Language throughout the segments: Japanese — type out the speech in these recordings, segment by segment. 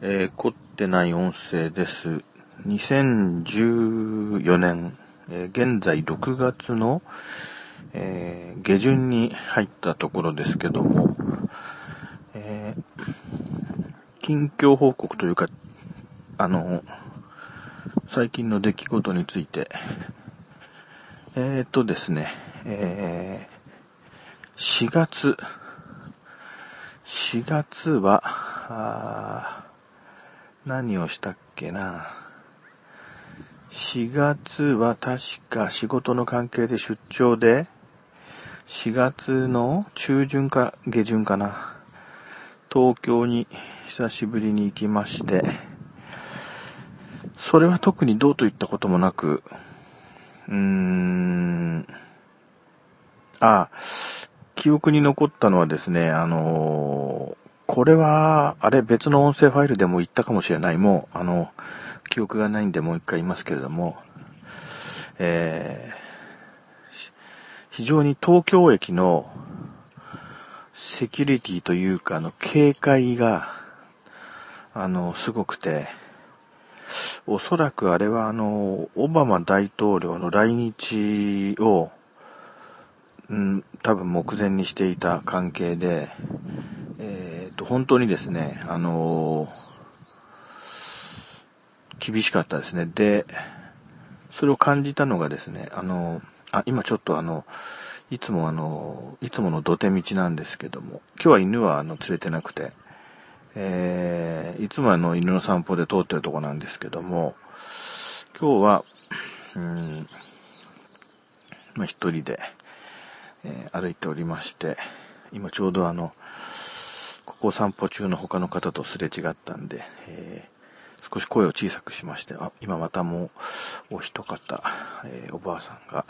えー、凝ってない音声です。2014年、えー、現在6月の、えー、下旬に入ったところですけども、え近況報告というか、あの、最近の出来事について、えっとですね、え4月、4月は、何をしたっけな。4月は確か仕事の関係で出張で、4月の中旬か下旬かな。東京に久しぶりに行きまして、それは特にどうといったこともなく、うーん、あ、記憶に残ったのはですね、あのこれは、あれ別の音声ファイルでも言ったかもしれない。もう、あの、記憶がないんでもう一回言いますけれども、えー、非常に東京駅のセキュリティというか、あの、警戒が、あの、すごくて、おそらくあれはあの、オバマ大統領の来日を、うん、多分目前にしていた関係で、と、本当にですね、あのー、厳しかったですね。で、それを感じたのがですね、あのー、あ、今ちょっとあの、いつもあの、いつもの土手道なんですけども、今日は犬はあの、連れてなくて、えー、いつもあの、犬の散歩で通ってるとこなんですけども、今日は、うん、まあ、一人で、えー、歩いておりまして、今ちょうどあの、ここ散歩中の他の方とすれ違ったんで、えー、少し声を小さくしまして、あ、今またもうお一方、えー、おばあさんが、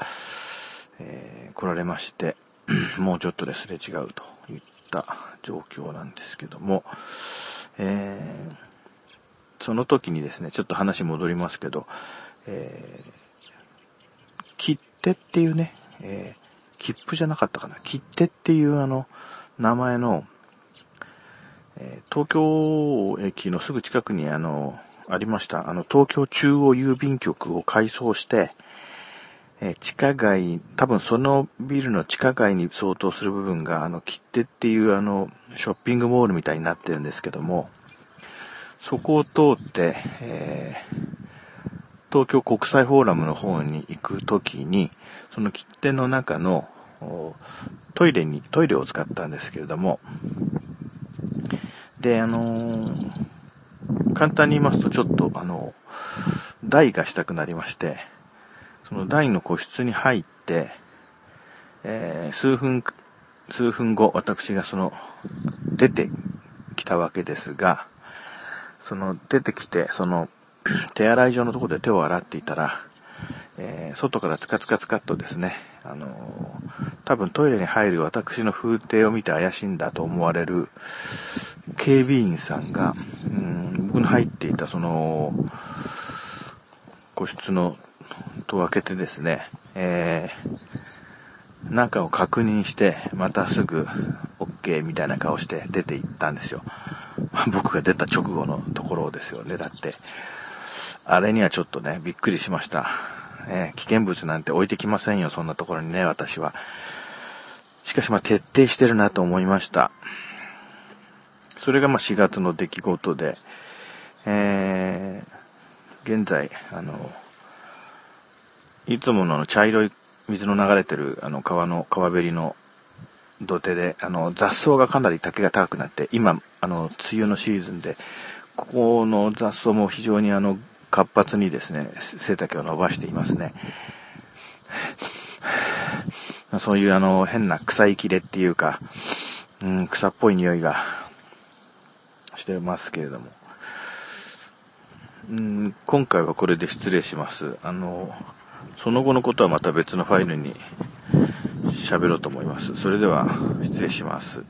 えー、来られまして、もうちょっとですれ違うといった状況なんですけども、えー、その時にですね、ちょっと話戻りますけど、えー、切手っていうね、えー切符じゃなかったかな。切手っていうあの、名前の、え、東京駅のすぐ近くにあの、ありました。あの、東京中央郵便局を改装して、え、地下街、多分そのビルの地下街に相当する部分が、あの、切手っていうあの、ショッピングモールみたいになってるんですけども、そこを通って、えー、東京国際フォーラムの方に行くときに、その切手の中のトイレに、トイレを使ったんですけれども、で、あのー、簡単に言いますとちょっと、あの、台がしたくなりまして、その台の個室に入って、えー、数分、数分後、私がその、出てきたわけですが、その、出てきて、その、手洗い場のところで手を洗っていたら、えー、外からツカツカツカっとですね、あのー、多分トイレに入る私の風景を見て怪しいんだと思われる警備員さんが、うん、僕の入っていたその、個室の戸を開けてですね、えー、中を確認して、またすぐ OK みたいな顔して出て行ったんですよ。僕が出た直後のところですよね、だって。あれにはちょっとね、びっくりしました。え危険物なんて置いてきませんよ、そんなところにね、私は。しかしまあ徹底してるなと思いました。それがまあ4月の出来事で、えー、現在、あの、いつもの茶色い水の流れてるあの川の、川べりの土手で、あの、雑草がかなり竹が高くなって、今、あの、梅雨のシーズンで、ここの雑草も非常にあの、活発にですね、背丈を伸ばしていますね。そういうあの、変な草いきれっていうか、うん、草っぽい匂いがしてますけれども。うん、今回はこれで失礼します。あの、その後のことはまた別のファイルに喋ろうと思います。それでは、失礼します。